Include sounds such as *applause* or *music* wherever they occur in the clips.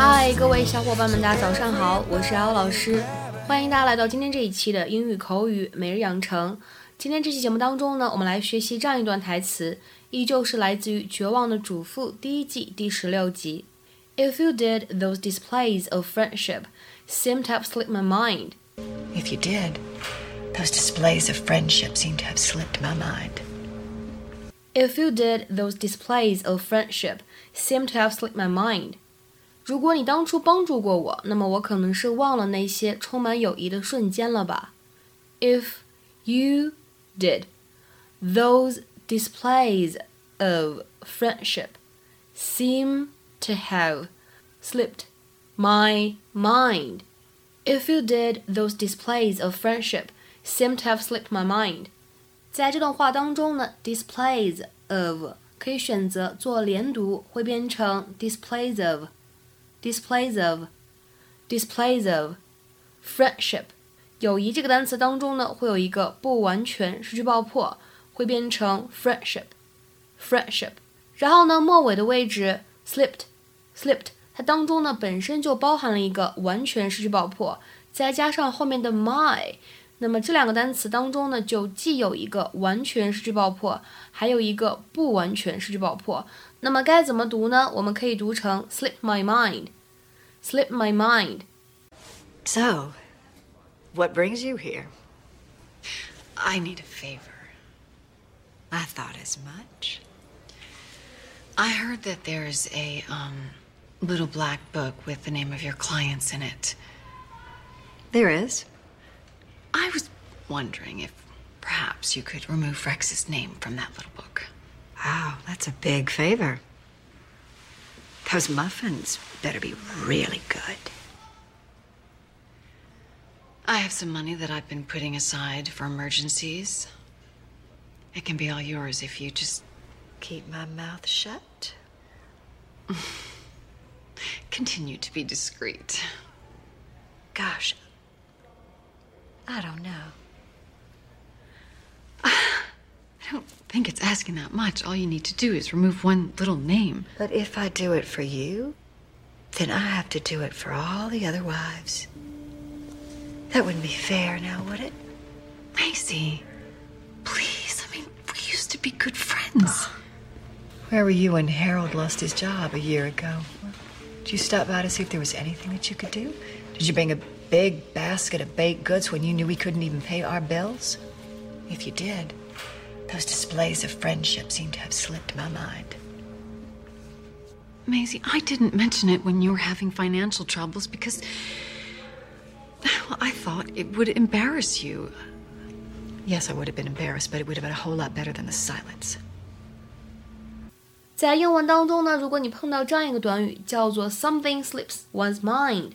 嗨，各位小伙伴们，大家早上好，我是姚老师，欢迎大家来到今天这一期的英语口语每日养成。今天这期节目当中呢，我们来学习这样一段台词，依旧是来自于《绝望的主妇》第一季第十六集。If you did, those displays of friendship seem to have slipped my mind. If you did, those displays of friendship seem to have slipped my mind. If you did, those displays of friendship seem to have slipped my mind. 如果你当初帮助过我，那么我可能是忘了那些充满友谊的瞬间了吧？If you did, those displays of friendship seem to have slipped my mind. If you did, those displays of friendship seem to have slipped my mind. 在这段话当中呢，displays of 可以选择做连读，会变成 displays of。 Displays of displays of friendship 友谊这个单词当中呢，会有一个不完全失去爆破，会变成 friendship friendship。然后呢，末尾的位置 slipped slipped，它当中呢本身就包含了一个完全失去爆破，再加上后面的 my，那么这两个单词当中呢，就既有一个完全失去爆破，还有一个不完全失去爆破。那么该怎么读呢？我们可以读成 slip my mind，slip my mind。So, what brings you here? I need a favor. I thought as much. I heard that there's a um, little black book with the name of your clients in it. There is. Wondering if perhaps you could remove Rex's name from that little book. Wow, that's a big favor. Those muffins better be really good. I have some money that I've been putting aside for emergencies. It can be all yours if you just keep my mouth shut. *laughs* Continue to be discreet. Gosh, I don't know. I think it's asking that much. All you need to do is remove one little name. But if I do it for you, then I have to do it for all the other wives. That wouldn't be fair now, would it? Maisy, please. I mean, we used to be good friends. Where were you when Harold lost his job a year ago? Did you stop by to see if there was anything that you could do? Did you bring a big basket of baked goods when you knew we couldn't even pay our bills? If you did, those displays of friendship seem to have slipped my mind. Maisy, I didn't mention it when you were having financial troubles because well, I thought it would embarrass you. Yes, I would have been embarrassed, but it would have been a whole lot better than the silence. 在英文当中呢，如果你碰到这样一个短语，叫做 something slips one's mind，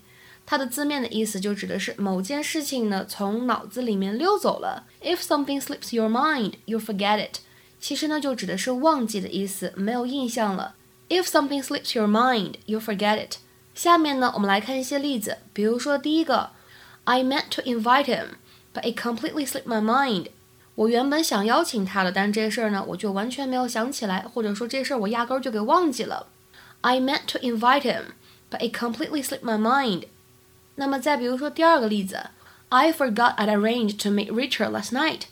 它的字面的意思就指的是某件事情呢从脑子里面溜走了。If something slips your mind, you forget it。其实呢就指的是忘记的意思，没有印象了。If something slips your mind, you forget it。下面呢我们来看一些例子，比如说第一个，I meant to invite him, but it completely slipped my mind。我原本想邀请他的，但这事儿呢我就完全没有想起来，或者说这事儿我压根儿就给忘记了。I meant to invite him, but it completely slipped my mind。那么再比如说第二个例子，I forgot I'd arranged to meet Richard last night.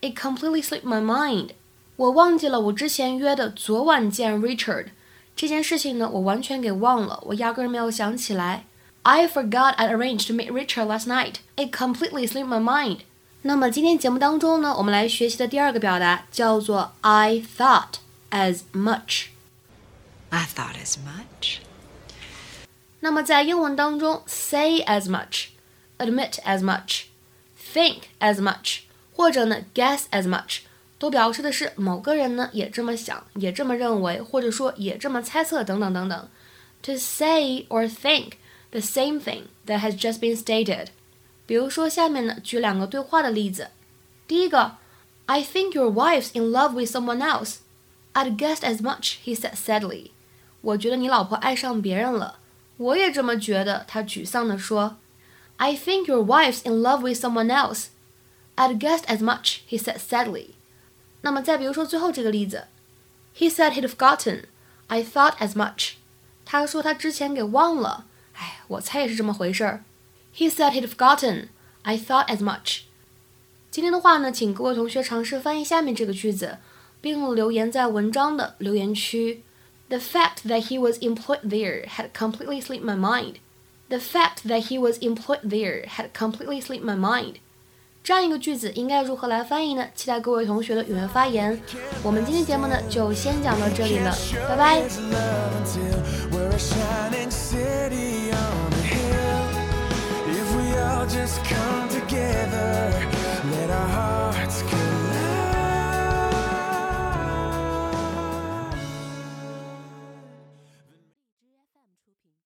It completely slipped my mind. 我忘记了我之前约的昨晚见 Richard 这件事情呢，我完全给忘了，我压根儿没有想起来。I forgot I'd arranged to meet Richard last night. It completely slipped my mind. 那么今天节目当中呢，我们来学习的第二个表达叫做 I thought as much. I thought as much. 那么在英文当中，say as much, admit as much, think as much，或者呢 guess as much，都表示的是某个人呢也这么想，也这么认为，或者说也这么猜测等等等等。To say or think the same thing that has just been stated。比如说下面呢举两个对话的例子。第一个，I think your wife's in love with someone else. I'd guessed as much, he said sadly. 我觉得你老婆爱上别人了。 我也这么觉得，他沮丧地说。I think your wife's in love with someone else. I'd guessed as much, he said sadly. 那么再比如说最后这个例子，He said he'd forgotten. I thought as much. 他说他之前给忘了。 我猜也是这么回事儿。He said he'd forgotten. I thought as much. 今天的话呢，请各位同学尝试翻译下面这个句子，并留言在文章的留言区。 the fact that he was employed there had completely slipped my mind. The fact that he was employed there had completely slipped my mind. 这样一个句子应该如何来翻译呢？期待各位同学的踊跃发言。我们今天节目呢就先讲到这里了，拜拜。